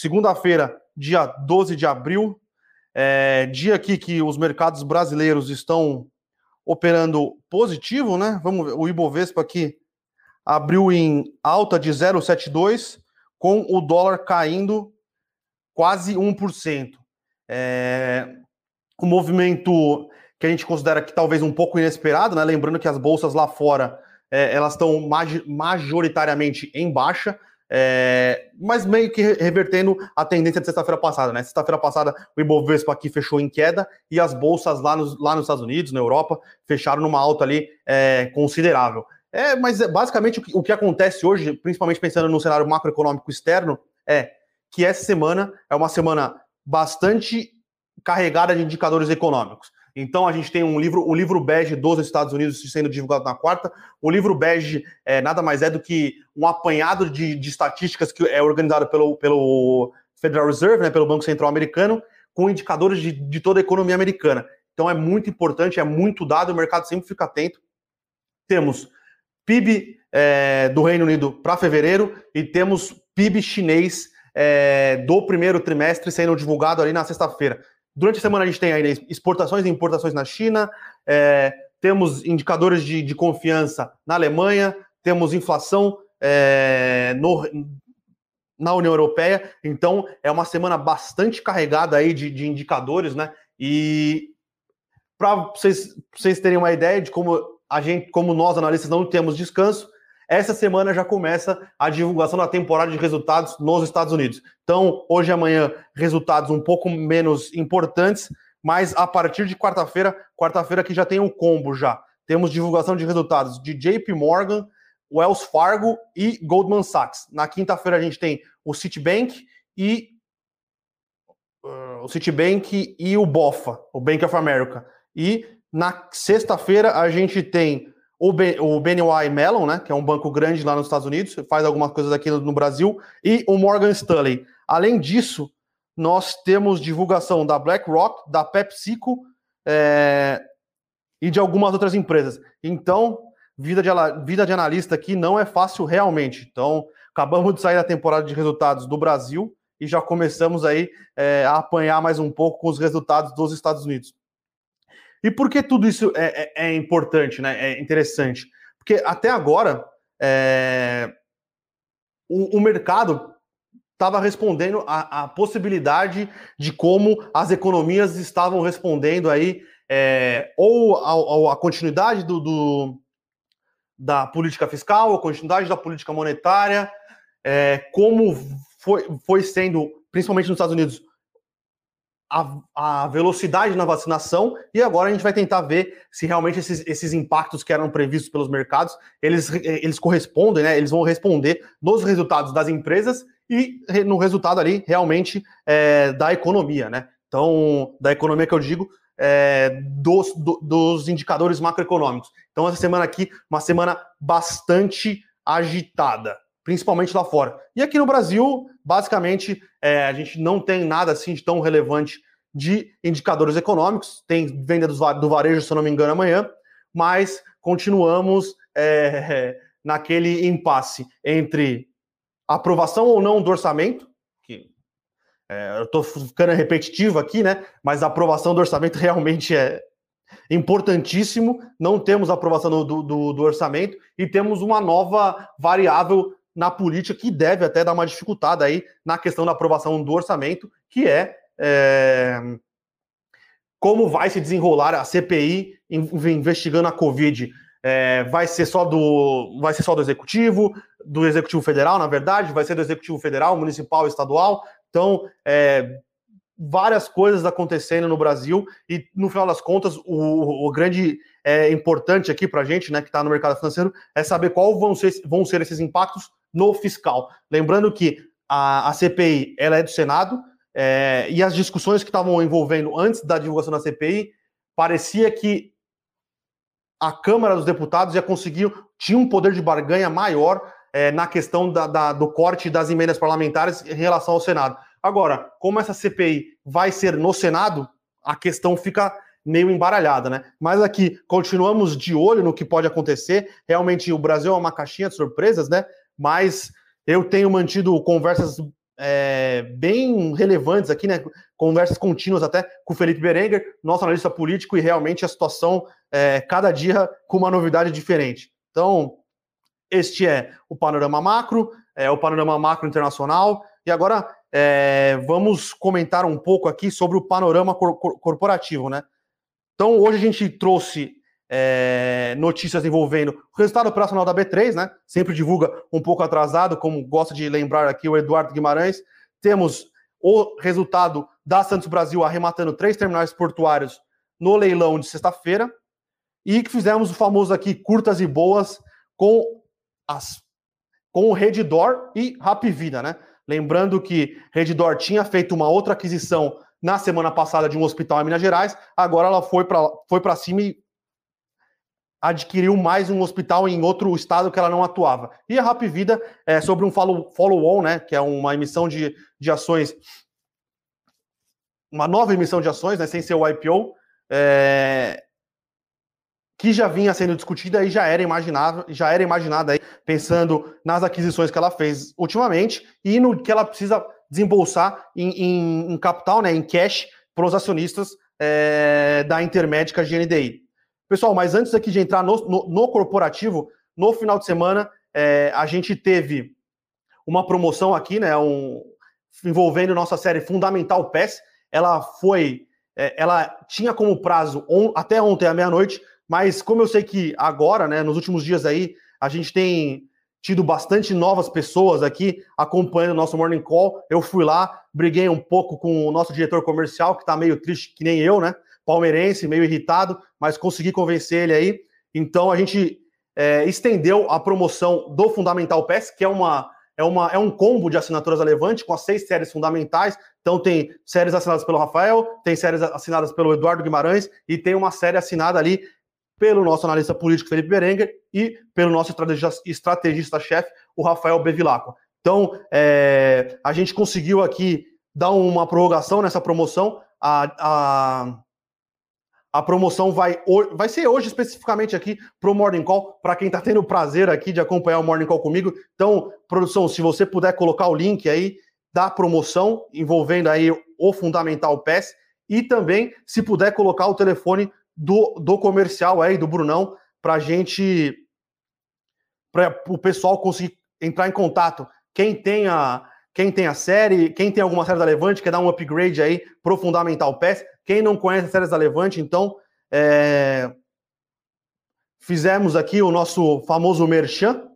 segunda-feira, dia 12 de abril, é, dia aqui que os mercados brasileiros estão operando positivo, né? Vamos ver, o Ibovespa aqui abriu em alta de 0,72, com o dólar caindo quase 1%. É, um movimento que a gente considera que talvez um pouco inesperado, né? Lembrando que as bolsas lá fora é, elas estão majoritariamente em baixa, é, mas meio que revertendo a tendência de sexta-feira passada, né? Sexta-feira passada o Ibovespa aqui fechou em queda e as bolsas lá nos, lá nos Estados Unidos, na Europa, fecharam numa alta ali é, considerável. É, mas é, basicamente o que, o que acontece hoje, principalmente pensando no cenário macroeconômico externo, é que essa semana é uma semana bastante carregada de indicadores econômicos. Então a gente tem um livro, o livro bege dos Estados Unidos sendo divulgado na quarta. O livro bege é, nada mais é do que um apanhado de, de estatísticas que é organizado pelo, pelo Federal Reserve, né, pelo Banco Central Americano, com indicadores de, de toda a economia americana. Então é muito importante, é muito dado, o mercado sempre fica atento. Temos PIB é, do Reino Unido para fevereiro e temos PIB chinês é, do primeiro trimestre sendo divulgado ali na sexta-feira. Durante a semana a gente tem aí exportações e importações na China, é, temos indicadores de, de, confiança na Alemanha, temos inflação é, no, na União Europeia, então é uma semana bastante carregada aí de, de indicadores, né? E para vocês, vocês terem uma ideia de como a gente, como nós analistas não temos descanso, essa semana já começa a divulgação da temporada de resultados nos Estados Unidos. Então, hoje e amanhã, resultados um pouco menos importantes, mas a partir de quarta-feira, quarta-feira que já tem um combo já. Temos divulgação de resultados de JP Morgan, Wells Fargo e Goldman Sachs. Na quinta-feira a gente tem o Citibank e uh, o Citibank e o BOFA, o Bank of America. E na sexta-feira a gente tem o, BNY Mellon, né, que é um banco grande lá nos Estados Unidos, faz algumas coisas aqui no, Brasil, e o Morgan Stanley. Além disso, nós temos divulgação da BlackRock, da PepsiCo é, e de algumas outras empresas. Então, vida de, vida de analista aqui não é fácil realmente. Então, acabamos de sair da temporada de resultados do Brasil e já começamos aí é, a apanhar mais um pouco com os resultados dos Estados Unidos. E por que tudo isso é, é, é importante, né? É interessante? Porque até agora é, o, o, mercado estava respondendo à, possibilidade de como as economias estavam respondendo aí é, ou a continuidade do, do, da política fiscal, a continuidade da política monetária, é, como foi, foi sendo, principalmente nos Estados Unidos, a, a, velocidade na vacinação e agora a gente vai tentar ver se realmente esses, esses impactos que eram previstos pelos mercados eles, eles correspondem, né? Eles vão responder nos resultados das empresas e no resultado ali realmente é, da economia, né? Então, da economia que eu digo, é, dos, do, dos indicadores macroeconômicos. Então, essa semana aqui, uma semana bastante agitada, principalmente lá fora. E aqui no Brasil, basicamente, é, a gente não tem nada assim de tão relevante de indicadores econômicos. Tem venda do varejo, se eu não me engano, amanhã, mas continuamos é, naquele impasse entre aprovação ou não do orçamento, que é, eu estou ficando repetitivo aqui, né? Mas a aprovação do orçamento realmente é importantíssimo. Não temos aprovação do, do, do orçamento e temos uma nova variável na política que deve até dar uma dificultada aí na questão da aprovação do orçamento, que é, é como vai se desenrolar a CPI investigando a Covid. É, vai ser só do vai ser só do executivo, do executivo federal, na verdade, vai ser do executivo federal, municipal, estadual. Então, é, várias coisas acontecendo no Brasil e no final das contas o, o grande é, importante aqui para a gente, né, que está no mercado financeiro, é saber qual vão ser, vão ser esses impactos no fiscal. Lembrando que a, a CPI ela é do Senado é, e as discussões que estavam envolvendo antes da divulgação da CPI parecia que a Câmara dos Deputados já conseguiu tinha um poder de barganha maior é, na questão da, da, do corte das emendas parlamentares em relação ao Senado. Agora, como essa CPI vai ser no Senado, a questão fica meio embaralhada, né? Mas aqui continuamos de olho no que pode acontecer. Realmente o Brasil é uma caixinha de surpresas, né? Mas eu tenho mantido conversas é, bem relevantes aqui, né? Conversas contínuas até com o Felipe Berenguer, nosso analista político, e realmente a situação, é, cada dia com uma novidade diferente. Então, este é o panorama macro, é o panorama macro internacional, e agora é, vamos comentar um pouco aqui sobre o panorama cor corporativo, né? Então, hoje a gente trouxe é, notícias envolvendo o resultado operacional da B3, né? Sempre divulga um pouco atrasado, como gosta de lembrar aqui o Eduardo Guimarães. Temos o resultado da Santos Brasil arrematando três terminais portuários no leilão de sexta-feira. E que fizemos o famoso aqui curtas e boas com as com o Redditor e Rapvida, né? Lembrando que Redditor tinha feito uma outra aquisição na semana passada de um hospital em Minas Gerais, agora ela foi para foi cima e adquiriu mais um hospital em outro estado que ela não atuava. E a Rap Vida é sobre um follow-on, né, que é uma emissão de, de ações, uma nova emissão de ações, né, sem ser o IPO, é, que já vinha sendo discutida e já era imaginada, já era imaginada aí, pensando nas aquisições que ela fez ultimamente e no que ela precisa desembolsar em, em, em capital, né, em cash, para os acionistas é, da Intermédica GNDI. Pessoal, mas antes aqui de entrar no, no, no corporativo, no final de semana, é, a gente teve uma promoção aqui, né? Um, envolvendo nossa série Fundamental PES. Ela foi. É, ela tinha como prazo on, até ontem à meia-noite, mas como eu sei que agora, né, nos últimos dias aí, a gente tem tido bastante novas pessoas aqui acompanhando o nosso Morning Call. Eu fui lá, briguei um pouco com o nosso diretor comercial, que está meio triste, que nem eu, né? Palmeirense, meio irritado, mas consegui convencer ele aí. Então a gente é, estendeu a promoção do Fundamental Pass, que é uma é, uma, é um combo de assinaturas da Levante com as seis séries fundamentais. Então tem séries assinadas pelo Rafael, tem séries assinadas pelo Eduardo Guimarães e tem uma série assinada ali pelo nosso analista político Felipe Berenguer e pelo nonosso estrategista-chefe, o Rafael Bevilacqua. Então, é, a gente conseguiu aqui dar uma prorrogação nessa promoção. A, a, a promoção vai, vai ser hoje especificamente aqui para o Morning Call, para quem está tendo o prazer aqui de acompanhar o Morning Call comigo. Então, produção, se você puder colocar o link aí da promoção envolvendo aí o Fundamental Pass e também, se puder, colocar o telefone do, do comercial aí, do Brunão, para gente, para o pessoal conseguir entrar em contato. Quem tem a, quem tem a série, quem tem alguma série da Levante, quer dar um upgrade aí pro Fundamental Pass. Quem não conhece as séries da Levante, então é... fizemos aqui o nosso famoso merchan.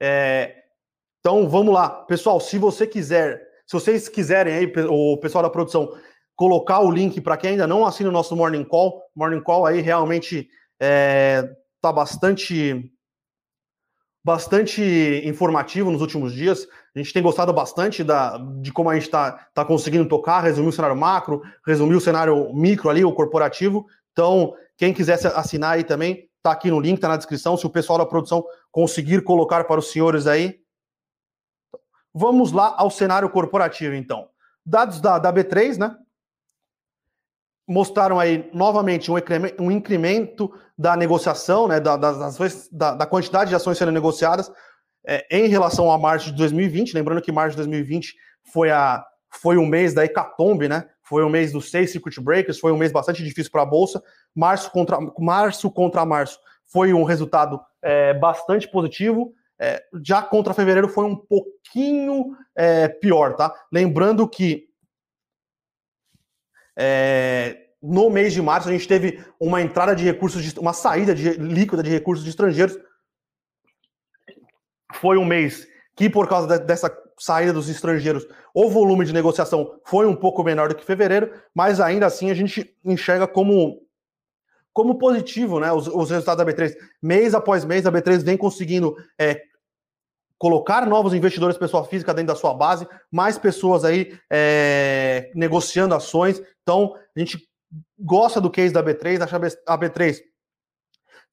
É... Então vamos lá, pessoal. Se você quiser, se vocês quiserem aí, o pessoal da produção, colocar o link para quem ainda não assina o nosso Morning Call, Morning Call aí realmente é, tá bastante bastante informativo nos últimos dias. A gente tem gostado bastante da, de como a gente está tá conseguindo tocar, resumir o cenário macro, resumir o cenário micro ali, o corporativo. Então, quem quiser assinar aí também, tá aqui no link, tá na descrição. Se o pessoal da produção conseguir colocar para os senhores aí. Vamos lá ao cenário corporativo, então. Dados da, da B3, né? Mostraram aí novamente um incremento da negociação, né, da, das ações, da, da quantidade de ações sendo negociadas é, em relação a março de 2020. Lembrando que março de 2020 foi, a, foi um mês da hecatombe, né? Foi um mês dos seis circuit breakers, foi um mês bastante difícil para a bolsa. Março contra março contra março foi um resultado é, bastante positivo. É, já contra fevereiro foi um pouquinho é, pior, tá? Lembrando que é, no mês de março, a gente teve uma entrada de recursos, de, uma saída de, líquida de recursos de estrangeiros. Foi um mês que, por causa de, dessa saída dos estrangeiros, o volume de negociação foi um pouco menor do que fevereiro, mas ainda assim a gente enxerga como, como positivo né, os, os resultados da B3. Mês após mês, a B3 vem conseguindo é, colocar novos investidores, pessoa física dentro da sua base, mais pessoas aí é, negociando ações. Então, a gente gosta do case da B3, acha a B3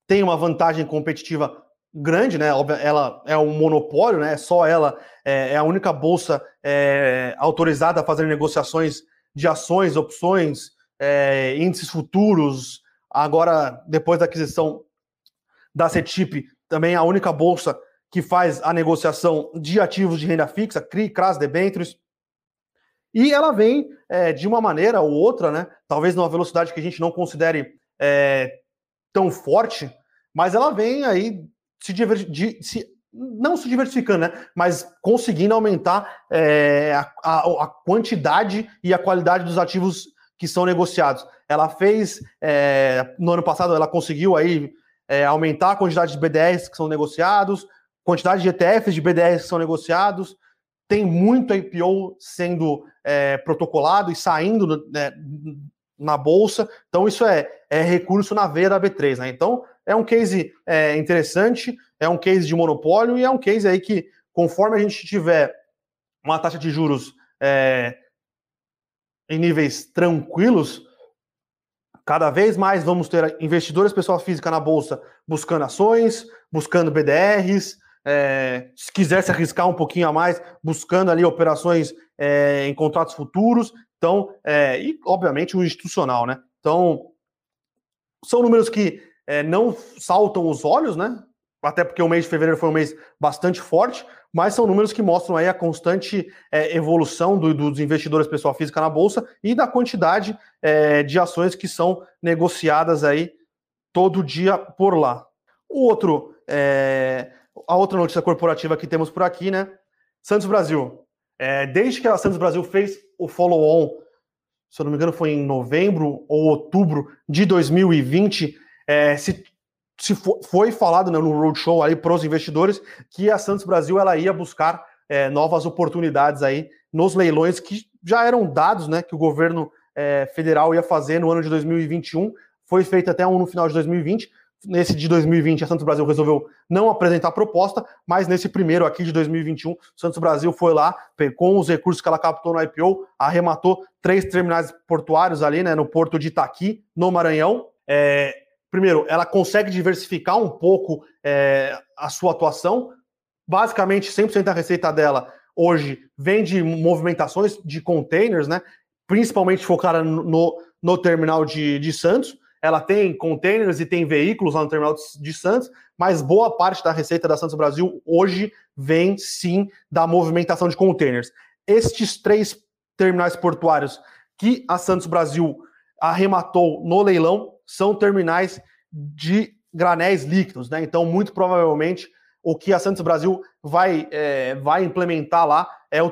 tem uma vantagem competitiva grande, né? Ela é um monopólio, né? Só ela é, é a única bolsa é, autorizada a fazer negociações de ações, opções, é, índices futuros. Agora, depois da aquisição da CETIP, também é a única bolsa que faz a negociação de ativos de renda fixa, CRI, CRAS, debêntures. E ela vem é, de uma maneira ou outra, né? Talvez numa velocidade que a gente não considere é, tão forte, mas ela vem aí se, se não se diversificando, né? Mas conseguindo aumentar é, a, a, a, quantidade e a qualidade dos ativos que são negociados. Ela fez é, no ano passado, ela conseguiu aí é, aumentar a quantidade de BDRs que são negociados, quantidade de ETFs de BDRs que são negociados. Tem muito IPO sendo é, protocolado e saindo né, na bolsa. Então, isso é, é recurso na veia da B3, né? Então, é um case é, interessante, é um case de monopólio e é um case aí que, conforme a gente tiver uma taxa de juros é, em níveis tranquilos, cada vez mais vamos ter investidores, pessoa física na bolsa buscando ações, buscando BDRs, é, se quiser se arriscar um pouquinho a mais, buscando ali operações é, em contratos futuros. Então, é, e obviamente o institucional, né? Então, são números que é, não saltam os olhos, né? Até porque o mês de fevereiro foi um mês bastante forte, mas são números que mostram aí a constante é, evolução do, dos investidores pessoal física na bolsa e da quantidade é, de ações que são negociadas aí todo dia por lá. O outro, é, a outra notícia corporativa que temos por aqui, né? Santos Brasil. É, desde que a Santos Brasil fez o follow-on, se eu não me engano, foi em novembro ou outubro de 2020, é, se, se foi falado né, no roadshow aí para os investidores que a Santos Brasil ela ia buscar é, novas oportunidades aí nos leilões que já eram dados, né, que o governo é, federal ia fazer no ano de 2021. Foi feito até um no final de 2020. Nesse de 2020, a Santos Brasil resolveu não apresentar proposta, mas nesse primeiro aqui de 2021, Santos Brasil foi lá, com os recursos que ela captou no IPO, arrematou três terminais portuários ali, né, no porto de Itaqui, no Maranhão. É, primeiro, ela consegue diversificar um pouco é, a sua atuação. Basicamente, 100% da receita dela hoje vem de movimentações de containers, né? Principalmente focada no, no terminal de, de Santos. Ela tem containers e tem veículos lá no terminal de Santos, mas boa parte da receita da Santos Brasil hoje vem sim da movimentação de containers. Estes três terminais portuários que a Santos Brasil arrematou no leilão são terminais de granéis líquidos, né? Então, muito provavelmente, o que a Santos Brasil vai, é, vai implementar lá é o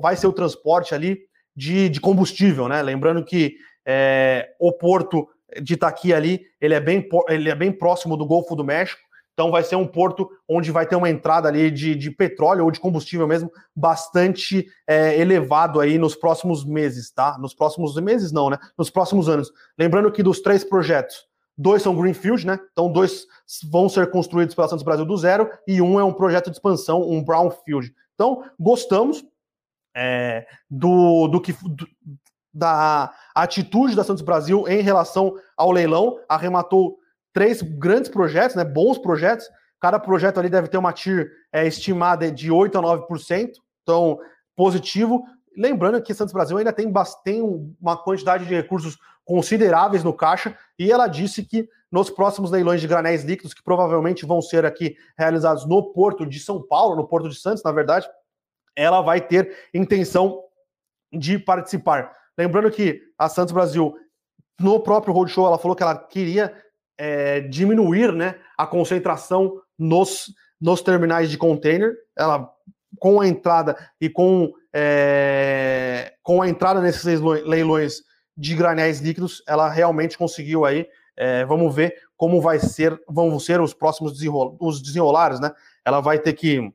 vai ser o transporte ali de, de combustível, né? Lembrando que é, o porto de Itaqui ali, ele é, bem, ele é bem próximo do Golfo do México, então vai ser um porto onde vai ter uma entrada ali de, de petróleo ou de combustível mesmo bastante é, elevado aí nos próximos meses, tá? Nos próximos meses não, né? Nos próximos anos. Lembrando que dos três projetos, dois são greenfield, né? Então dois vão ser construídos pela Santos Brasil do zero e um é um projeto de expansão, um brownfield. Então gostamos é, do, do que do, da atitude da Santos Brasil em relação ao leilão, arrematou três grandes projetos, né, bons projetos. Cada projeto ali deve ter uma TIR é, estimada de 8 a 9%, então positivo. Lembrando que Santos Brasil ainda tem, tem uma quantidade de recursos consideráveis no caixa, e ela disse que nos próximos leilões de granéis líquidos, que provavelmente vão ser aqui realizados no Porto de São Paulo, no Porto de Santos, na verdade, ela vai ter intenção de participar. Lembrando que a Santos Brasil, no próprio roadshow, ela falou que ela queria é, diminuir né, a concentração nos, nos terminais de container. Ela, com a entrada e com, é, com a entrada nesses leilões de granéis líquidos, ela realmente conseguiu aí. É, vamos ver como vai ser, vão ser os próximos desenrol os desenrolares, né? Ela vai ter que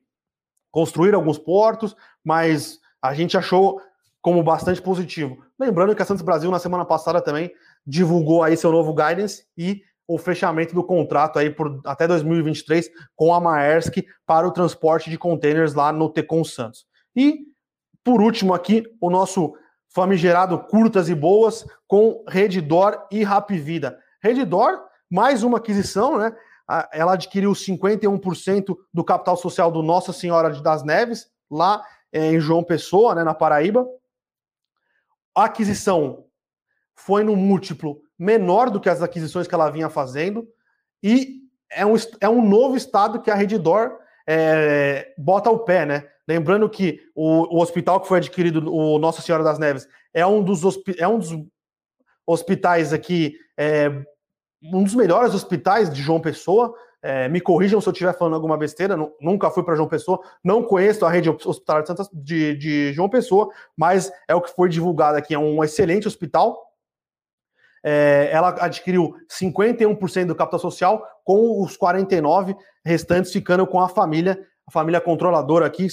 construir alguns portos, mas a gente achou como bastante positivo. Lembrando que a Santos Brasil na semana passada também divulgou aí seu novo guidance e o fechamento do contrato aí por até 2023 com a Maersk para o transporte de containers lá no Tecon Santos. E por último aqui, o nosso famigerado curtas e boas com Redditor e Rapvida. Redditor, mais uma aquisição, né? Ela adquiriu 51% do capital social do Nossa Senhora das Neves, lá é, em João Pessoa, né, na Paraíba. A aquisição foi no múltiplo menor do que as aquisições que ela vinha fazendo, e é um, é um novo estado que a Redditor é, bota o pé, né? Lembrando que o, o, hospital que foi adquirido, o Nossa Senhora das Neves, é um dos, é um dos hospitais aqui, é, um dos melhores hospitais de João Pessoa. É, me corrijam se eu estiver falando alguma besteira, nunca fui para João Pessoa, não conheço a rede hospitalar de, Santa, de, de, João Pessoa, mas é o que foi divulgado aqui. É um excelente hospital. É, ela adquiriu 51% do capital social, com os 49 restantes ficando com a família, a família controladora aqui.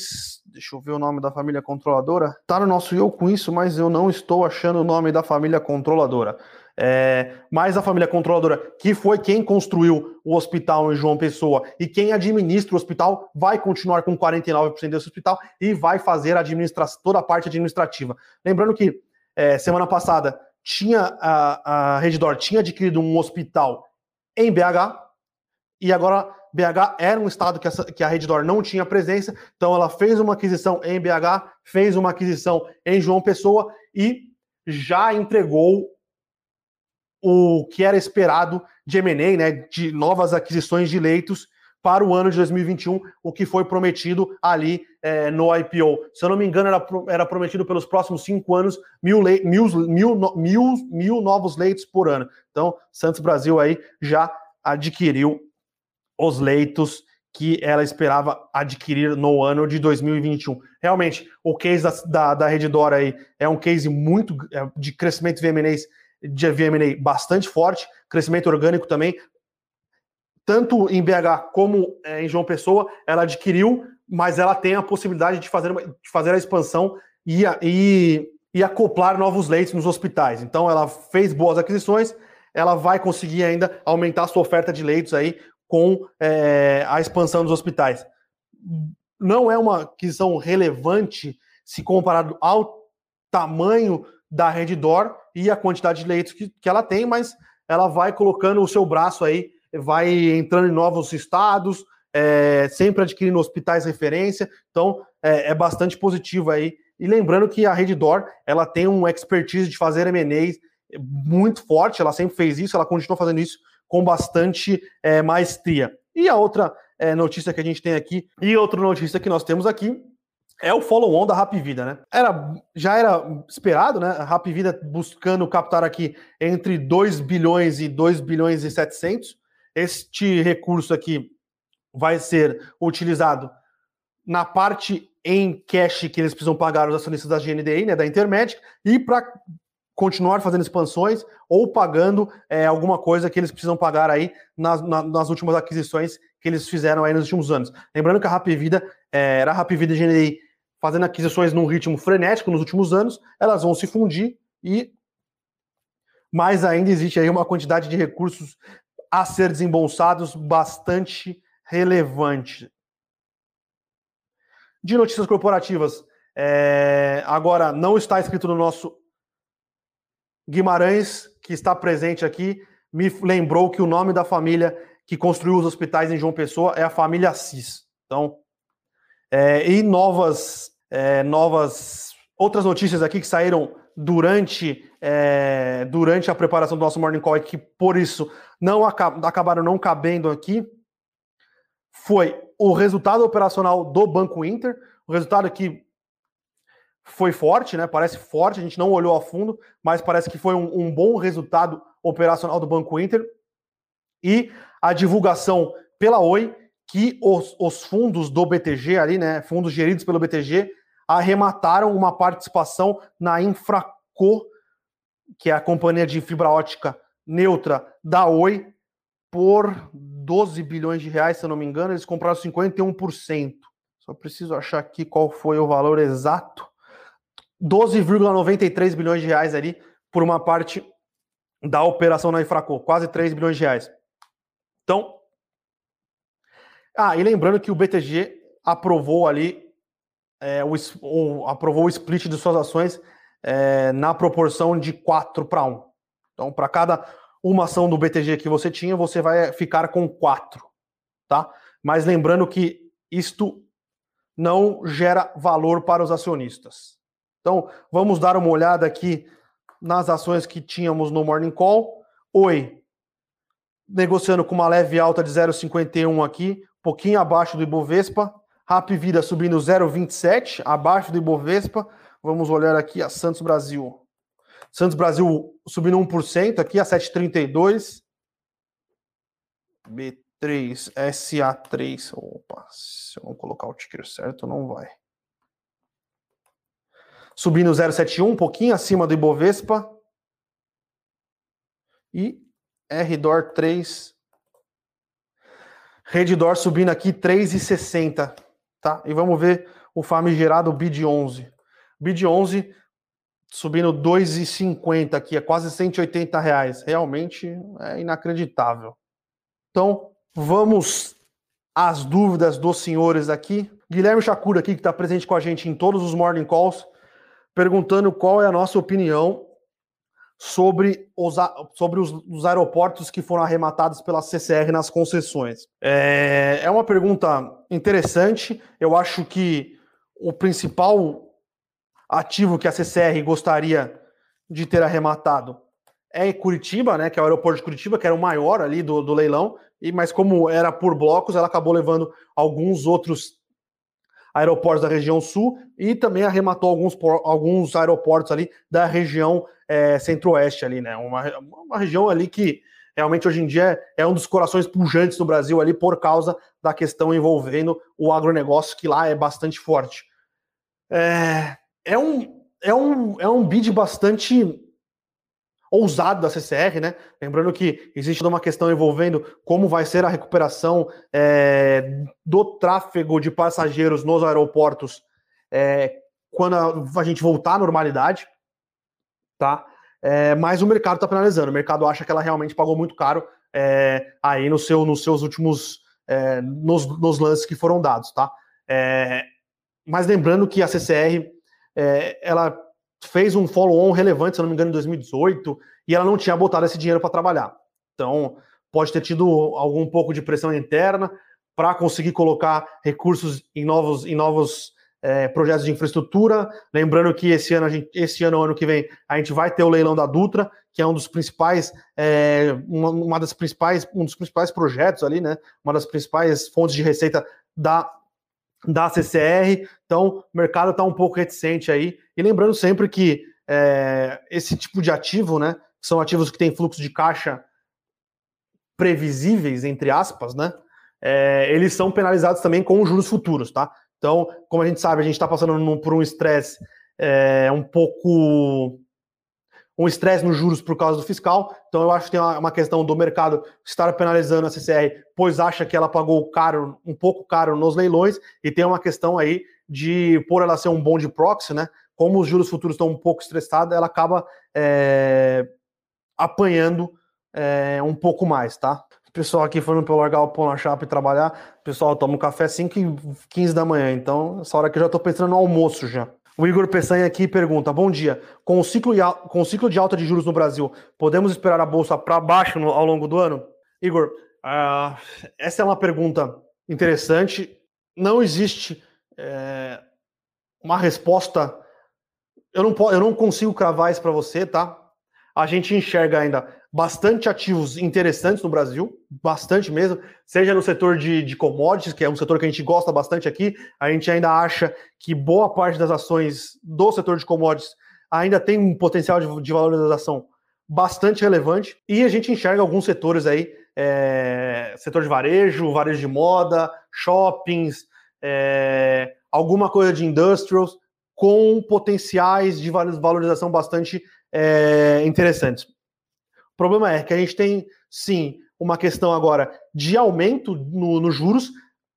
Deixa eu ver o nome da família controladora. Tá no nosso eu com isso, mas eu não estou achando o nome da família controladora. É, mas a família controladora, que foi quem construiu o hospital em João Pessoa e quem administra o hospital, vai continuar com 49% desse hospital e vai fazer a toda a parte administrativa. Lembrando que é, semana passada tinha a, a Reddor tinha adquirido um hospital em BH e agora BH era um estado que, essa, que a Reddor não tinha presença, então ela fez uma aquisição em BH, fez uma aquisição em João Pessoa e já entregou o que era esperado de M&A, né, de novas aquisições de leitos para o ano de 2021, o que foi prometido ali é, no IPO. Se eu não me engano, era, era prometido pelos próximos cinco anos mil, le, mil, mil, mil, mil novos leitos por ano. Então, Santos Brasil aí já adquiriu os leitos que ela esperava adquirir no ano de 2021. Realmente, o case da, da, da Redditor aí é um case muito é, de crescimento de de VMA bastante forte, crescimento orgânico também, tanto em BH como é, em João Pessoa, ela adquiriu, mas ela tem a possibilidade de fazer, de fazer a expansão e, e, e acoplar novos leitos nos hospitais. Então ela fez boas aquisições, ela vai conseguir ainda aumentar a sua oferta de leitos aí com é, a expansão dos hospitais. Não é uma aquisição relevante se comparado ao tamanho da Reddor e a quantidade de leitos que, que ela tem, mas ela vai colocando o seu braço aí, vai entrando em novos estados, é, sempre adquirindo hospitais referência, então é, é, bastante positivo aí. E lembrando que a Reddor, ela tem um expertise de fazer M&As muito forte, ela sempre fez isso, ela continua fazendo isso com bastante é, maestria. E a outra é, notícia que a gente tem aqui, e outra notícia que nós temos aqui, é o follow-on da Rap Vida, né? Era, já era esperado, né? A Rap Vida buscando captar aqui entre 2 bilhões e 2 bilhões e 700. Este recurso aqui vai ser utilizado na parte em cash que eles precisam pagar os acionistas da GNDI, né, da Intermédica, e para continuar fazendo expansões ou pagando é, alguma coisa que eles precisam pagar aí nas, na, nas últimas aquisições que eles fizeram aí nos últimos anos. Lembrando que a Rap Vida é, era a Rap Vida GNDI fazendo aquisições num ritmo frenético nos últimos anos, elas vão se fundir e mais ainda existe aí uma quantidade de recursos a ser desembolsados bastante relevante. De notícias corporativas, é, agora não está escrito no nosso Guimarães, que está presente aqui, me lembrou que o nome da família que construiu os hospitais em João Pessoa é a família Assis. Então, é, e novas, é, novas outras notícias aqui que saíram durante, é, durante a preparação do nosso Morning Call e que por isso não acabaram não cabendo aqui foi o resultado operacional do Banco Inter, o resultado que foi forte, né? Parece forte, a gente não olhou a fundo, mas parece que foi um, um bom resultado operacional do Banco Inter. E a divulgação pela Oi que os, os fundos do BTG ali, né, fundos geridos pelo BTG, arremataram uma participação na Infraco, que é a companhia de fibra ótica neutra da Oi, por 12 bilhões de reais, se eu não me engano, eles compraram 51%. Só preciso achar aqui qual foi o valor exato. 12,93 bilhões de reais ali por uma parte da operação na Infraco, quase 3 bilhões de reais. Então, ah, e lembrando que o BTG aprovou ali é, o, o, aprovou o split de suas ações é, na proporção de 4 para 1. Então, para cada uma ação do BTG que você tinha, você vai ficar com 4, tá? Mas lembrando que isto não gera valor para os acionistas. Então, vamos dar uma olhada aqui nas ações que tínhamos no Morning Call. Oi, negociando com uma leve alta de 0,51 aqui, pouquinho abaixo do Ibovespa. Rap subindo 0,27, abaixo do Ibovespa. Vamos olhar aqui a Santos Brasil. Santos Brasil subindo 1% aqui a 7,32. B3, SA3. Opa, se eu não colocar o ticker certo, não vai. Subindo 0,71, um pouquinho acima do Ibovespa. E RDOR 3. Reddor subindo aqui 3,60. Tá? E vamos ver o famigerado BID 11. BID 11 subindo 2,50 aqui, é quase 180 reais. Realmente é inacreditável. Então, vamos às dúvidas dos senhores aqui. Guilherme Chacura aqui, que está presente com a gente em todos os Morning Calls, perguntando qual é a nossa opinião sobre os, sobre os, os aeroportos que foram arrematados pela CCR nas concessões. É, é uma pergunta interessante. Eu acho que o principal ativo que a CCR gostaria de ter arrematado é Curitiba, né, que é o aeroporto de Curitiba, que era o maior ali do, do leilão, e mas como era por blocos, ela acabou levando alguns outros aeroportos da região sul e também arrematou alguns, alguns aeroportos ali da região é, centro-oeste ali, né, uma, uma região ali que realmente hoje em dia é um dos corações pujantes do Brasil ali por causa da questão envolvendo o agronegócio, que lá é bastante forte. É, é um, é um, é um bid bastante ousado da CCR, né? Lembrando que existe uma questão envolvendo como vai ser a recuperação é, do tráfego de passageiros nos aeroportos é, quando a, a, gente voltar à normalidade, tá? É, mas o mercado está penalizando. O mercado acha que ela realmente pagou muito caro é, aí no seu, nos seus últimos é, nos, nos lances que foram dados, tá? É, mas lembrando que a CCR é, ela fez um follow-on relevante, se não me engano, em 2018, e ela não tinha botado esse dinheiro para trabalhar. Então, pode ter tido algum pouco de pressão interna para conseguir colocar recursos em novos, em novos é, projetos de infraestrutura. Lembrando que esse ano, gente, esse ano, ano que vem, a gente vai ter o leilão da Dutra, que é um dos principais, é, uma, uma, das principais, um dos principais projetos ali, né? Uma das principais fontes de receita da da CCR, então o mercado está um pouco reticente aí. E lembrando sempre que é, esse tipo de ativo, né, são ativos que têm fluxo de caixa previsíveis, entre aspas, né, é, eles são penalizados também com os juros futuros, tá? Então, como a gente sabe, a gente está passando por um estresse é, um pouco um estresse nos juros por causa do fiscal. Então, eu acho que tem uma, uma, questão do mercado estar penalizando a CCR, pois acha que ela pagou caro, um pouco caro nos leilões, e tem uma questão aí de, por ela ser um bom de proxy, né? Como os juros futuros estão um pouco estressados, ela acaba é, apanhando é, um pouco mais, tá? Pessoal aqui para eu largar o pão na chapa e trabalhar. Pessoal, toma um café 5 e 15 da manhã, então essa hora que eu já estou pensando no almoço já. O Igor Peçanha aqui pergunta: Bom dia. Com o, ciclo, com o ciclo de alta de juros no Brasil, podemos esperar a bolsa para baixo no, ao longo do ano? Igor, uh, essa é uma pergunta interessante. Não existe é, uma resposta. Eu não, eu não consigo cravar isso para você, tá? A gente enxerga ainda bastante ativos interessantes no Brasil, bastante mesmo, seja no setor de, de commodities, que é um setor que a gente gosta bastante aqui, a gente ainda acha que boa parte das ações do setor de commodities ainda tem um potencial de, de valorização bastante relevante, e a gente enxerga alguns setores aí, é, setor de varejo, varejo de moda, shoppings, é, alguma coisa de industrials, com potenciais de valorização bastante é, interessantes problema é que a gente tem, sim, uma questão agora de aumento nos no juros.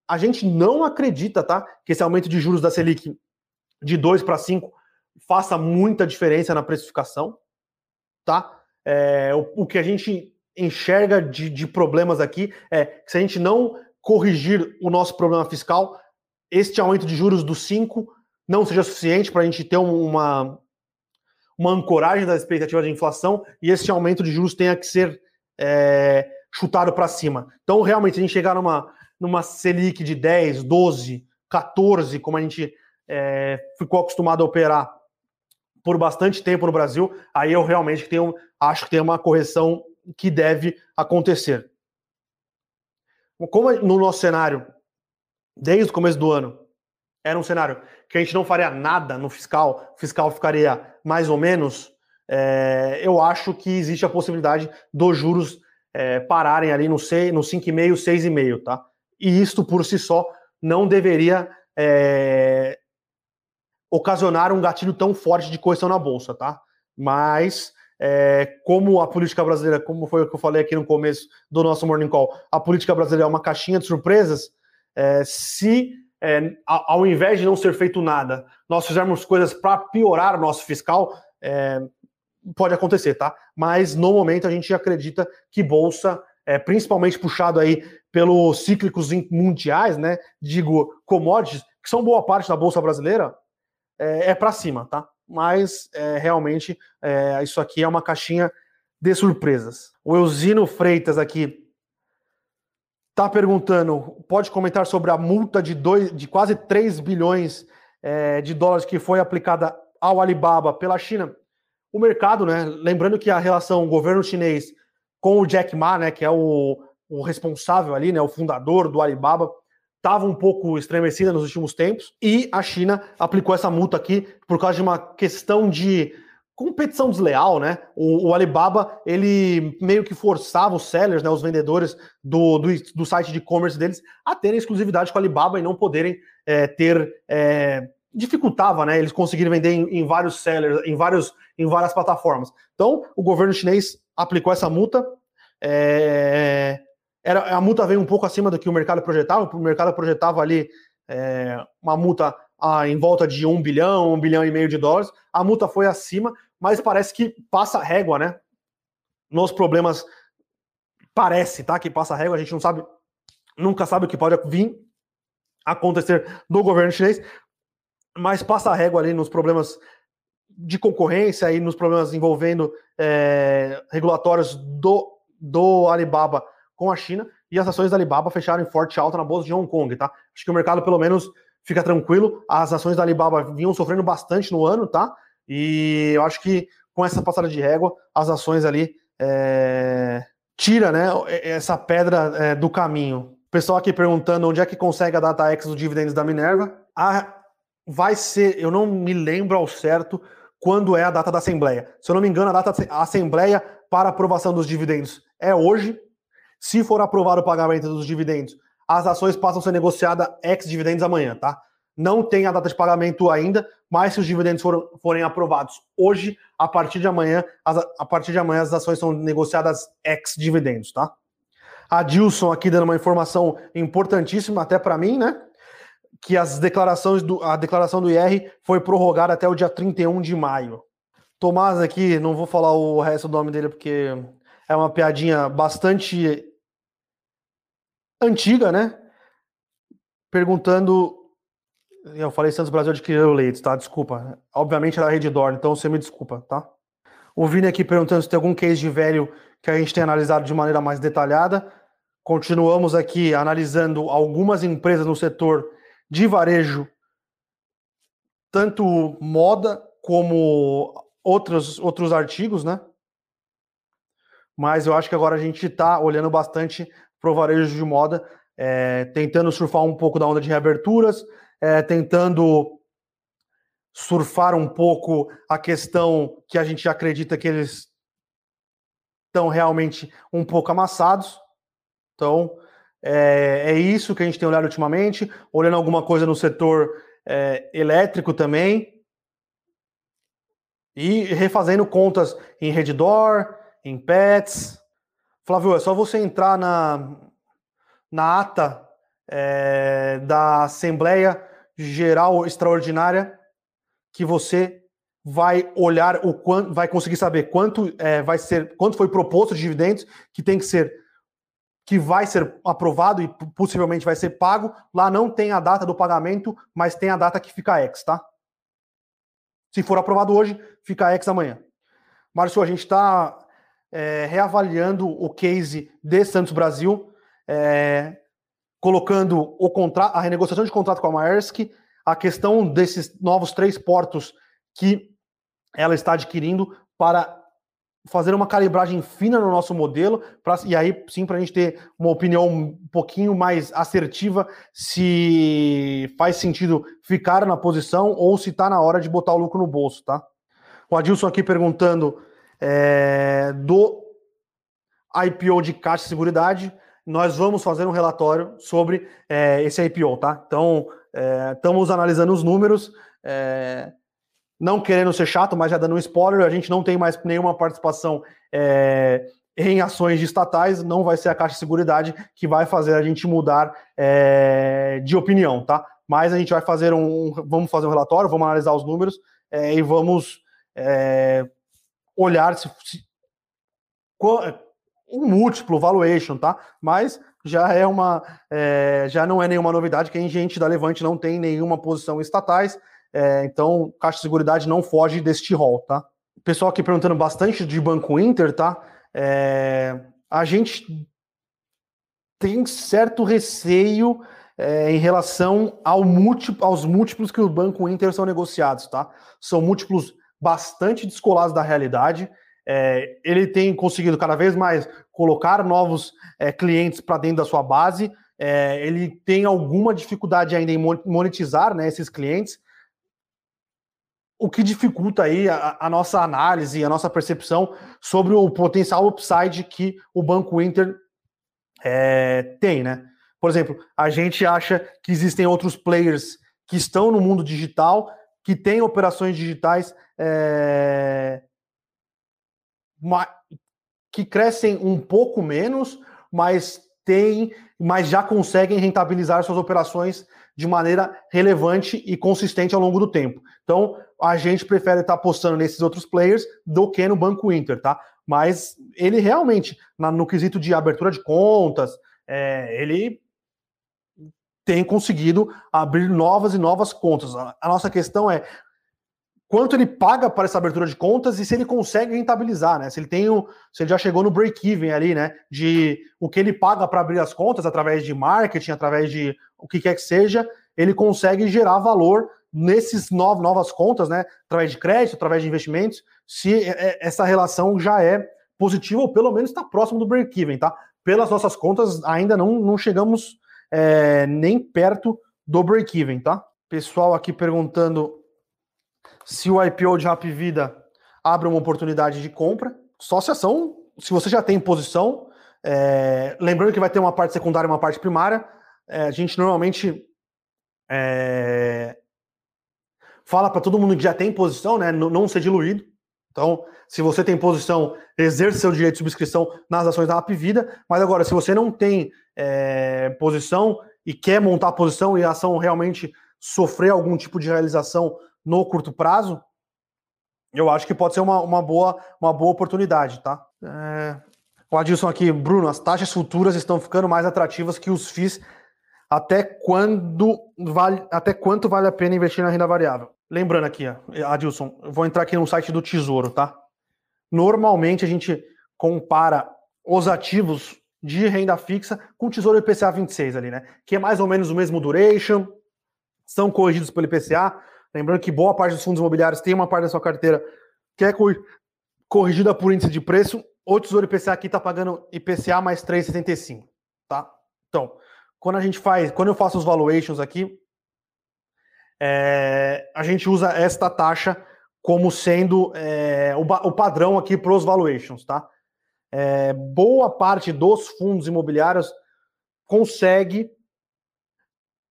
A gente não acredita, tá? Que esse aumento de juros da Selic de 2 para 5 faça muita diferença na precificação, tá? É, o, o, que a gente enxerga de, de problemas aqui é que se a gente não corrigir o nosso problema fiscal, este aumento de juros do 5 não seja suficiente para a gente ter uma, uma ancoragem das expectativas de inflação e esse aumento de juros tenha que ser é, chutado para cima. Então, realmente, a gente chegar numa, numa Selic de 10, 12, 14, como a gente é, ficou acostumado a operar por bastante tempo no Brasil, aí eu realmente tenho, acho que tem uma correção que deve acontecer. como no nosso cenário, desde o começo do ano, era um cenário que a gente não faria nada no fiscal, o fiscal ficaria mais ou menos, é, eu acho que existe a possibilidade dos juros é, pararem ali no, no 5,5, 6,5, tá? E isto por si só não deveria é, ocasionar um gatilho tão forte de correção na bolsa, tá? Mas é, como a política brasileira, como foi o que eu falei aqui no começo do nosso Morning Call, a política brasileira é uma caixinha de surpresas, é, se é, ao invés de não ser feito nada, nós fizermos coisas para piorar o nosso fiscal, é, pode acontecer, tá? Mas no momento a gente acredita que bolsa, é, principalmente puxado aí pelos cíclicos mundiais, né? Digo, commodities, que são boa parte da bolsa brasileira, é, é para cima, tá? Mas é, realmente é, isso aqui é uma caixinha de surpresas. O Eusino Freitas aqui tá perguntando, pode comentar sobre a multa de, dois, de quase 3 bilhões é, de dólares que foi aplicada ao Alibaba pela China? o mercado, né? Lembrando que a relação governo chinês com o Jack Ma, né, que é o, o responsável ali, né, o fundador do Alibaba, estava um pouco estremecida nos últimos tempos e a China aplicou essa multa aqui por causa de uma questão de competição desleal, né? O, o Alibaba ele meio que forçava os sellers, né, os vendedores do, do, do site de e-commerce deles a terem exclusividade com o Alibaba e não poderem é, ter é, dificultava, né? Eles conseguirem vender em, em, vários sellers, em, vários, em várias plataformas. Então, o governo chinês aplicou essa multa. É, era, a multa veio um pouco acima do que o mercado projetava. O mercado projetava ali é, uma multa ah, em volta de um bilhão, um bilhão e meio de dólares. A multa foi acima, mas parece que passa régua, né? Nos problemas. Parece, tá? Que passa régua, a gente não sabe, nunca sabe o que pode vir acontecer do governo chinês, mas passa régua ali nos problemas de concorrência e nos problemas envolvendo é, regulatórios do, do Alibaba com a China e as ações da Alibaba fecharam em forte alta na bolsa de Hong Kong, tá? Acho que o mercado pelo menos fica tranquilo. As ações da Alibaba vinham sofrendo bastante no ano, tá? E eu acho que com essa passada de régua, as ações ali é, tira, né, essa pedra é, do caminho. O pessoal aqui perguntando onde é que consegue a data X dos dividendos da Minerva. A vai ser, eu não me lembro ao certo quando é a data da Assembleia. Se eu não me engano, a data da Assembleia para aprovação dos dividendos é hoje. Se for aprovado o pagamento dos dividendos, as ações passam a ser negociadas ex-dividendos amanhã, tá? Não tem a data de pagamento ainda, mas se os dividendos for, forem aprovados hoje, a partir de amanhã, as, a partir de amanhã as ações são negociadas ex-dividendos, tá? A Dilson aqui dando uma informação importantíssima até para mim, né? que as declarações do, a declaração do IR foi prorrogada até o dia 31 de maio. Tomás aqui, não vou falar o resto do nome dele porque é uma piadinha bastante antiga, né? Perguntando. Eu falei Santos Brasil adquiriu leitos, tá? Desculpa. Obviamente era Dorn, então você me desculpa, tá? O Vini aqui perguntando se tem algum case de velho que a gente tem analisado de maneira mais detalhada. Continuamos aqui analisando algumas empresas no setor de varejo, tanto moda como outros, outros artigos, né? Mas eu acho que agora a gente está olhando bastante para o varejo de moda, é, tentando surfar um pouco da onda de reaberturas, é, tentando surfar um pouco a questão que a gente acredita que eles estão realmente um pouco amassados. Então, é, é, isso que a gente tem olhado ultimamente, olhando alguma coisa no setor é, elétrico também. E refazendo contas em Redditor, em Pets. Flávio, é só você entrar na, na ata é, da Assembleia Geral Extraordinária que você vai olhar o quanto, vai conseguir saber quanto é, vai ser, quanto foi proposto de dividendos, que tem que ser que vai ser aprovado e possivelmente vai ser pago, lá não tem a data do pagamento, mas tem a data que fica ex, tá? Se for aprovado hoje, fica ex amanhã. Márcio, a gente está é, reavaliando o case de Santos Brasil, é, colocando o contrato, a renegociação de contrato com a Maersk, a questão desses novos três portos que ela está adquirindo para fazer uma calibragem fina no nosso modelo, pra, e aí sim para a gente ter uma opinião um pouquinho mais assertiva se faz sentido ficar na posição ou se está na hora de botar o lucro no bolso, tá? O Adilson aqui perguntando é, do IPO de Caixa de Seguridade, nós vamos fazer um relatório sobre é, esse IPO, tá? Então, é, estamos analisando os números, é, não querendo ser chato, mas já dando um spoiler, a gente não tem mais nenhuma participação em ações estatais, não vai ser a Caixa de Seguridade que vai fazer a gente mudar de opinião, tá? Mas a gente vai fazer um, vamos fazer um relatório, vamos analisar os números e vamos olhar se, se um múltiplo valuation, tá? Mas já é uma, é, já não é nenhuma novidade que a gente da Levante não tem nenhuma posição estatais. É, então, Caixa de Seguridade não foge deste rol, tá? Pessoal aqui perguntando bastante de Banco Inter, tá? É, a gente tem certo receio é, em relação ao múltiplo, aos múltiplos que o Banco Inter são negociados, tá? São múltiplos bastante descolados da realidade. É, ele tem conseguido cada vez mais colocar novos é, clientes para dentro da sua base. É, ele tem alguma dificuldade ainda em monetizar né, esses clientes o que dificulta aí a, a, nossa análise, a nossa percepção sobre o potencial upside que o Banco Inter é, tem, né? Por exemplo, a gente acha que existem outros players que estão no mundo digital, que têm operações digitais é, que crescem um pouco menos, mas tem, mas já conseguem rentabilizar suas operações de maneira relevante e consistente ao longo do tempo. Então, a gente prefere estar apostando nesses outros players do que no Banco Inter, tá? Mas ele realmente, no quesito de abertura de contas, é, ele tem conseguido abrir novas e novas contas. A nossa questão é quanto ele paga para essa abertura de contas e se ele consegue rentabilizar, né? Se ele tem o, se ele já chegou no break-even ali, né? De o que ele paga para abrir as contas através de marketing, através de o que quer que seja, ele consegue gerar valor nesses novas contas, né? Através de crédito, através de investimentos, se essa relação já é positiva ou pelo menos está próximo do break-even, tá? Pelas nossas contas, ainda não, não chegamos é, nem perto do break-even, tá? Pessoal aqui perguntando se o IPO de Rap Vida abre uma oportunidade de compra. Só se ação, se você já tem posição, é, lembrando que vai ter uma parte secundária e uma parte primária, é, a gente normalmente é, fala para todo mundo que já tem posição, né, não ser diluído. Então, se você tem posição, exerce seu direito de subscrição nas ações da Rap Vida. Mas agora, se você não tem é, posição e quer montar a posição e a ação realmente sofrer algum tipo de realização no curto prazo, eu acho que pode ser uma, uma, boa, uma boa oportunidade, tá? É... O Adilson aqui, Bruno, as taxas futuras estão ficando mais atrativas que os FIIs. Até quando vale, até quanto vale a pena investir na renda variável? Lembrando aqui, Adilson, vou entrar aqui no site do Tesouro, tá? Normalmente a gente compara os ativos de renda fixa com o Tesouro IPCA 26 ali, né? Que é mais ou menos o mesmo duration, são corrigidos pelo IPCA, Lembrando que boa parte dos fundos imobiliários tem uma parte da sua carteira que é corrigida por índice de preço. O Tesouro IPCA aqui está pagando IPCA mais 3,75, tá? Então, quando a gente faz, quando eu faço os valuations aqui, é, a gente usa esta taxa como sendo é, o, o, padrão aqui para os valuations, tá? É, boa parte dos fundos imobiliários consegue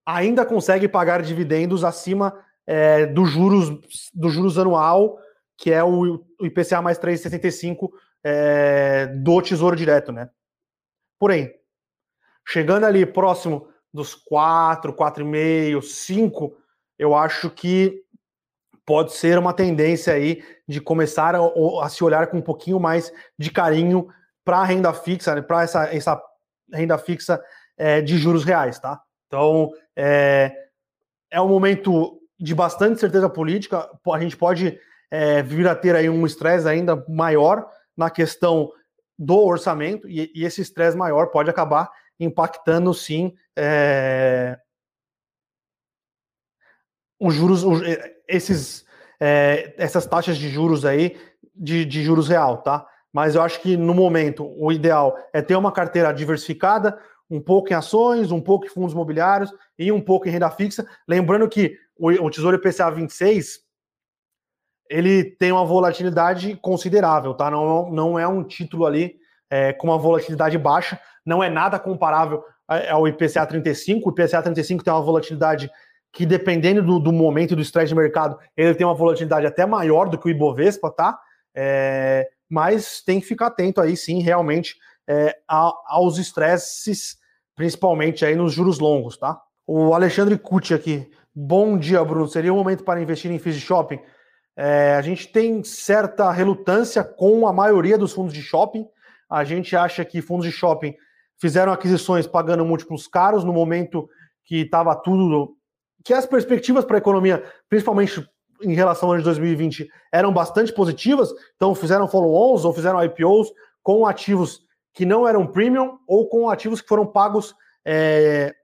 ainda consegue pagar dividendos acima é, do, juros, do juros anual, que é o, o IPCA mais 3,65 é, do Tesouro Direto, né? Porém, chegando ali próximo dos 4, 4,5, 5, eu acho que pode ser uma tendência aí de começar a, a se olhar com um pouquinho mais de carinho para a renda fixa, né, para essa, essa renda fixa é, de juros reais, tá? Então, é, é um momento de bastante certeza política, a gente pode é, vir a ter aí um estresse ainda maior na questão do orçamento, e, e esse estresse maior pode acabar impactando sim é, os juros, os, é, esses, é, essas taxas de juros aí, de, de juros real, tá? Mas eu acho que no momento o ideal é ter uma carteira diversificada, um pouco em ações, um pouco em fundos imobiliários e um pouco em renda fixa. Lembrando que o, Tesouro IPCA 26 ele tem uma volatilidade considerável, tá? Não, não é um título ali é, com uma volatilidade baixa, não é nada comparável ao IPCA 35. O IPCA 35 tem uma volatilidade que, dependendo do, do momento do estresse de mercado, ele tem uma volatilidade até maior do que o Ibovespa, tá? É, mas tem que ficar atento aí, sim, realmente, é, a, aos estresses, principalmente aí nos juros longos, tá? O Alexandre Cucci aqui. Bom dia, Bruno. Seria o momento para investir em FIIs de shopping? É, a gente tem certa relutância com a maioria dos fundos de shopping. A gente acha que fundos de shopping fizeram aquisições pagando múltiplos caros no momento que estava tudo. que as perspectivas para a economia, principalmente em relação ao ano de 2020, eram bastante positivas. Então, fizeram follow-ons ou fizeram IPOs com ativos que não eram premium ou com ativos que foram pagos é,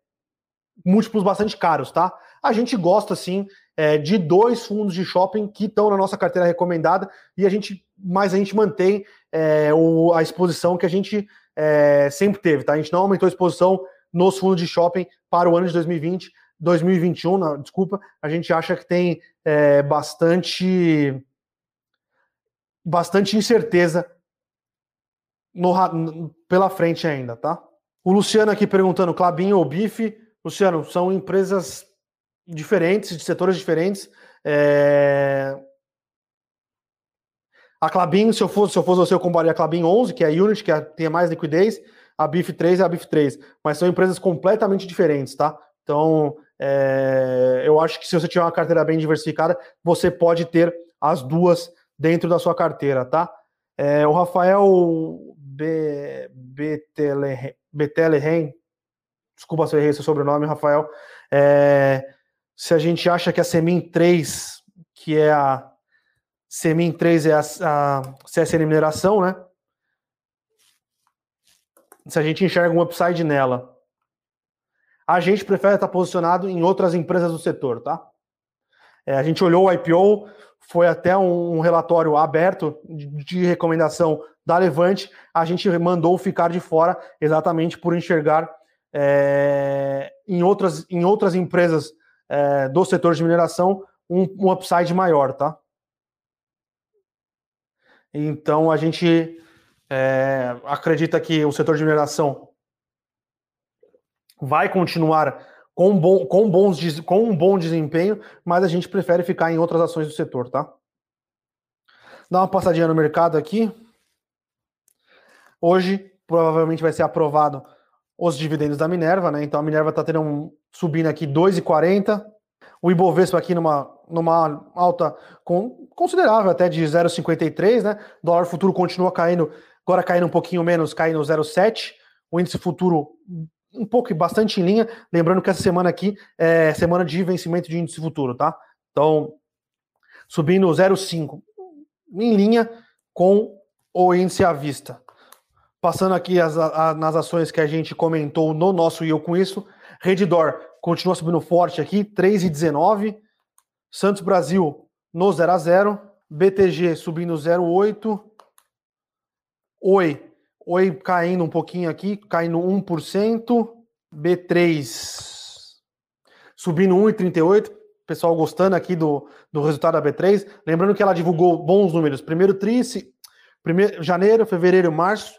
múltiplos bastante caros, tá? A gente gosta, sim, é, de dois fundos de shopping que estão na nossa carteira recomendada e a gente, mas a gente mantém é, o, a exposição que a gente é, sempre teve, tá? A gente não aumentou a exposição nos fundos de shopping para o ano de 2020, 2021, não, desculpa, a gente acha que tem é, bastante bastante incerteza no, pela frente ainda, tá? O Luciano aqui perguntando, Clabin ou Bife? Luciano, são empresas diferentes, de setores diferentes. É... A Clabin, se eu fosse, se eu fosse você, eu compraria a Clabin 11, que é a Unity, que é, tem mais liquidez, a BIF 3 é a BIF 3, mas são empresas completamente diferentes, tá? Então, é, eu acho que se você tiver uma carteira bem diversificada, você pode ter as duas dentro da sua carteira, tá? É, o Rafael Betelehen, desculpa se eu errei seu sobrenome, Rafael, é, se a gente acha que a Semin 3, que é a Semin 3 é a, a CSN Mineração, né? Se a gente enxerga um upside nela, a gente prefere estar posicionado em outras empresas do setor, tá? É, a gente olhou o IPO, foi até um, relatório aberto de, de, recomendação da Levante, a gente mandou ficar de fora exatamente por enxergar é, em, outras, em outras empresas é, do setor de mineração um, um upside maior, tá? Então a gente é, acredita que o setor de mineração vai continuar com, bom, com, bons, com um bom desempenho, mas a gente prefere ficar em outras ações do setor, tá? Dá uma passadinha no mercado aqui. Hoje, provavelmente vai ser aprovado os dividendos da Minerva, né? Então a Minerva está tendo um, subindo aqui 2,40. O Ibovespa aqui numa, numa alta com, considerável, até de 0,53, né? O dólar futuro continua caindo, agora caindo um pouquinho menos, caindo 0,7. O índice futuro um pouco, bastante em linha. Lembrando que essa semana aqui é semana de vencimento de índice futuro, tá? Então, subindo 0,5 em linha com o índice à vista. Passando aqui as, a, nas ações que a gente comentou no nosso e eu com isso. Redditor continua subindo forte aqui, 3,19. Santos Brasil no 0 a 0. BTG subindo 0,8. Oi Oi caindo um pouquinho aqui, caindo 1%. B3 subindo 1,38%. Pessoal gostando aqui do, do resultado da B3. Lembrando que ela divulgou bons números. Primeiro trimestre, primeiro, janeiro, fevereiro, março.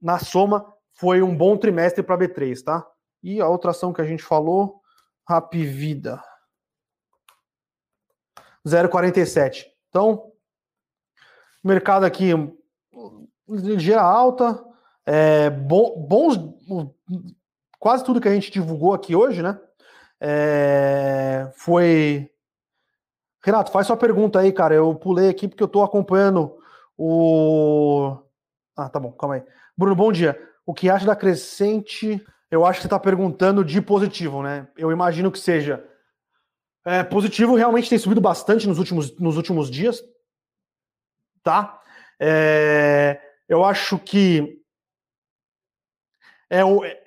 Na soma, foi um bom trimestre para a B3, tá? E a outra ação que a gente falou, Rapvida. 0,47. Então, mercado aqui ligeira alta, é, bons, quase tudo que a gente divulgou aqui hoje, né? É, foi. Renato, faz sua pergunta aí, cara. Eu pulei aqui porque eu tô acompanhando o. Ah, tá bom, calma aí. Bruno, bom dia. O que acha da crescente? Eu acho que você está perguntando de positivo, né? Eu imagino que seja. É, positivo realmente tem subido bastante nos últimos, nos últimos dias, tá? É, eu acho que é,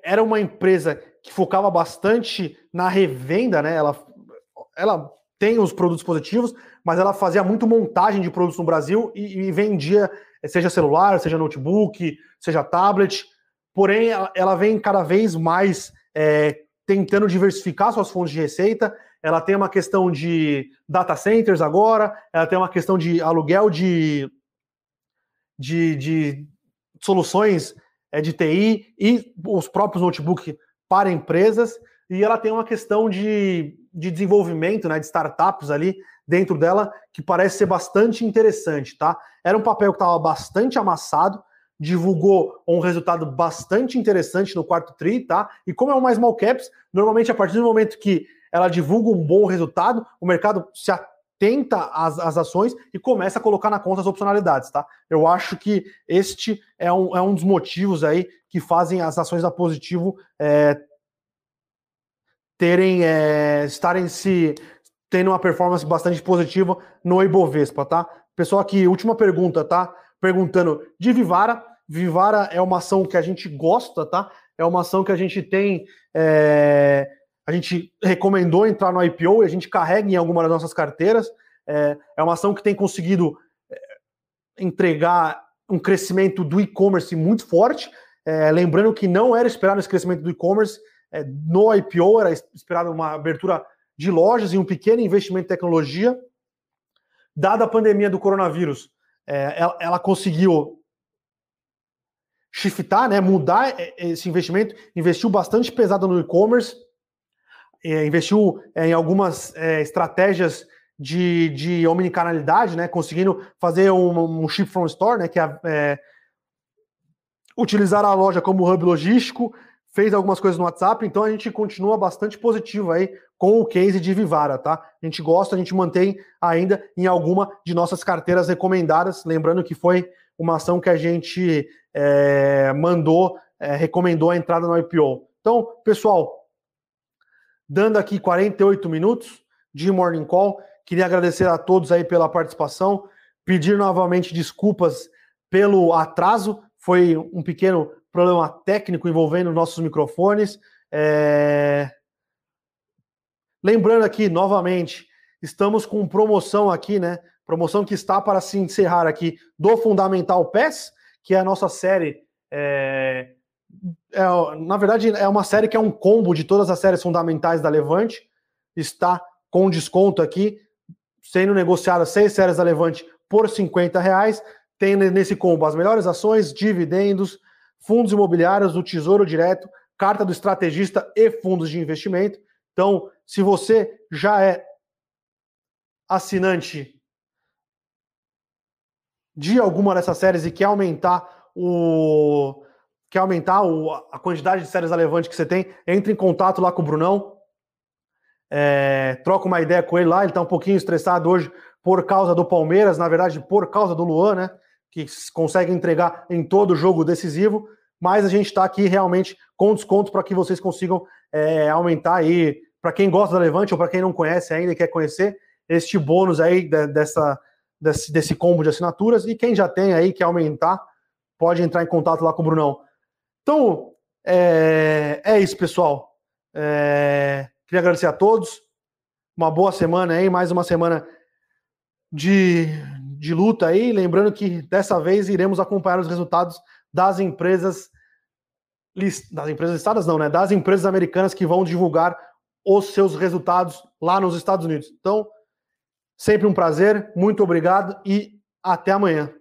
era uma empresa que focava bastante na revenda, né? Ela, ela tem os produtos positivos, mas ela fazia muito montagem de produtos no Brasil e, e vendia, seja celular, seja notebook, seja tablet. Porém, ela vem cada vez mais é, tentando diversificar suas fontes de receita. Ela tem uma questão de data centers agora, ela tem uma questão de aluguel de, de, de soluções é, de TI e os próprios notebooks para empresas. E ela tem uma questão de, de desenvolvimento, né, de startups ali dentro dela, que parece ser bastante interessante, tá? Era um papel que estava bastante amassado, divulgou um resultado bastante interessante no quarto tri, tá? E como é uma small caps, normalmente a partir do momento que ela divulga um bom resultado, o mercado se atenta às, às ações e começa a colocar na conta as opcionalidades, tá? Eu acho que este é um, é um dos motivos aí que fazem as ações da Positivo é, terem é, estarem se tendo uma performance bastante positiva no Ibovespa, tá? Pessoal aqui, última pergunta, tá? Perguntando de Vivara. Vivara é uma ação que a gente gosta, tá? É uma ação que a gente tem. É, a gente recomendou entrar no IPO e a gente carrega em alguma das nossas carteiras. É, é uma ação que tem conseguido é, entregar um crescimento do e-commerce muito forte. É, lembrando que não era esperado esse crescimento do e-commerce é, no IPO, era esperado uma abertura de lojas e um pequeno investimento em tecnologia. Dada a pandemia do coronavírus, é, ela, ela, conseguiu shiftar, né, mudar esse investimento, investiu bastante pesado no e-commerce, é, investiu é, em algumas é, estratégias de, de omnicanalidade, né, conseguindo fazer um, um ship from store, né, que é, é utilizar a loja como hub logístico, fez algumas coisas no WhatsApp, então a gente continua bastante positivo aí com o case de Vivara, tá? A gente gosta, a gente mantém ainda em alguma de nossas carteiras recomendadas, lembrando que foi uma ação que a gente é, mandou, é, recomendou a entrada no IPO. Então, pessoal, dando aqui 48 minutos de Morning Call, queria agradecer a todos aí pela participação, pedir novamente desculpas pelo atraso, foi um pequeno problema técnico envolvendo nossos microfones. É... Lembrando aqui, novamente, estamos com promoção aqui, né? Promoção que está para se encerrar aqui do Fundamental PES, que é a nossa série. É... É, na verdade, é uma série que é um combo de todas as séries fundamentais da Levante. Está com desconto aqui, sendo negociadas seis séries da Levante por 50 reais. Tem nesse combo as melhores ações, dividendos, fundos imobiliários do Tesouro Direto, carta do estrategista e fundos de investimento. Então, se você já é assinante de alguma dessas séries e quer aumentar o quer aumentar o, a quantidade de séries relevantes que você tem, entre em contato lá com o Brunão. É, troca uma ideia com ele lá. Ele está um pouquinho estressado hoje por causa do Palmeiras, na verdade, por causa do Luan, né? Que consegue entregar em todo jogo decisivo, mas a gente está aqui realmente com desconto para que vocês consigam é, aumentar aí, para quem gosta da Levante ou para quem não conhece ainda e quer conhecer, este bônus aí de, dessa, desse, desse combo de assinaturas, e quem já tem aí, quer aumentar, pode entrar em contato lá com o Brunão. Então, é, é isso, pessoal. É, queria agradecer a todos. Uma boa semana aí, mais uma semana de, de luta aí. Lembrando que dessa vez iremos acompanhar os resultados das empresas das empresas listadas não, né? Das empresas americanas que vão divulgar os seus resultados lá nos Estados Unidos. Então, sempre um prazer, muito obrigado e até amanhã.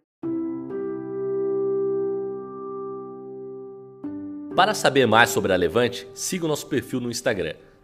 Para saber mais sobre a Levante, siga o nosso perfil no Instagram